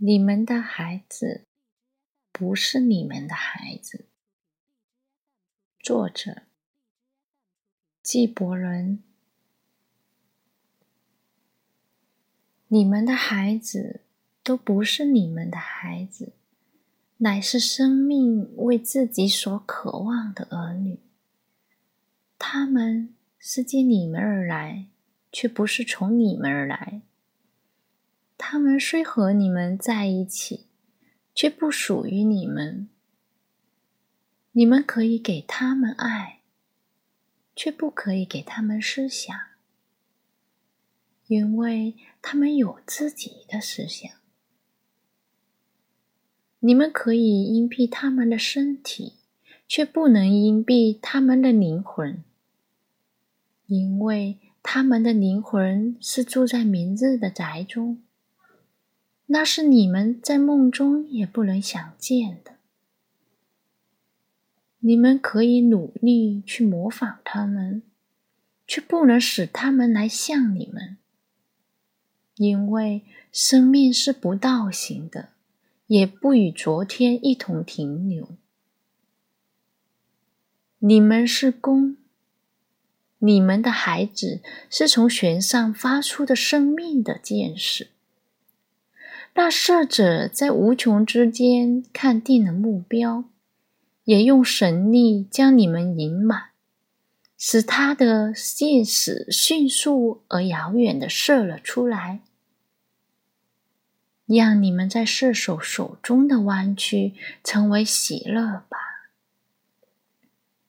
你们的孩子不是你们的孩子。作者：纪伯伦。你们的孩子都不是你们的孩子，乃是生命为自己所渴望的儿女。他们是借你们而来，却不是从你们而来。他们虽和你们在一起，却不属于你们。你们可以给他们爱，却不可以给他们思想。因为他们有自己的思想，你们可以隐蔽他们的身体，却不能隐蔽他们的灵魂，因为他们的灵魂是住在明日的宅中，那是你们在梦中也不能想见的。你们可以努力去模仿他们，却不能使他们来像你们。因为生命是不倒行的，也不与昨天一同停留。你们是弓，你们的孩子是从弦上发出的生命的箭矢。那射者在无穷之间看定了目标，也用神力将你们引满，使他的箭矢迅速而遥远的射了出来。让你们在射手手中的弯曲成为喜乐吧，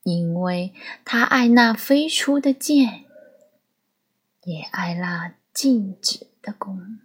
因为他爱那飞出的箭，也爱那静止的弓。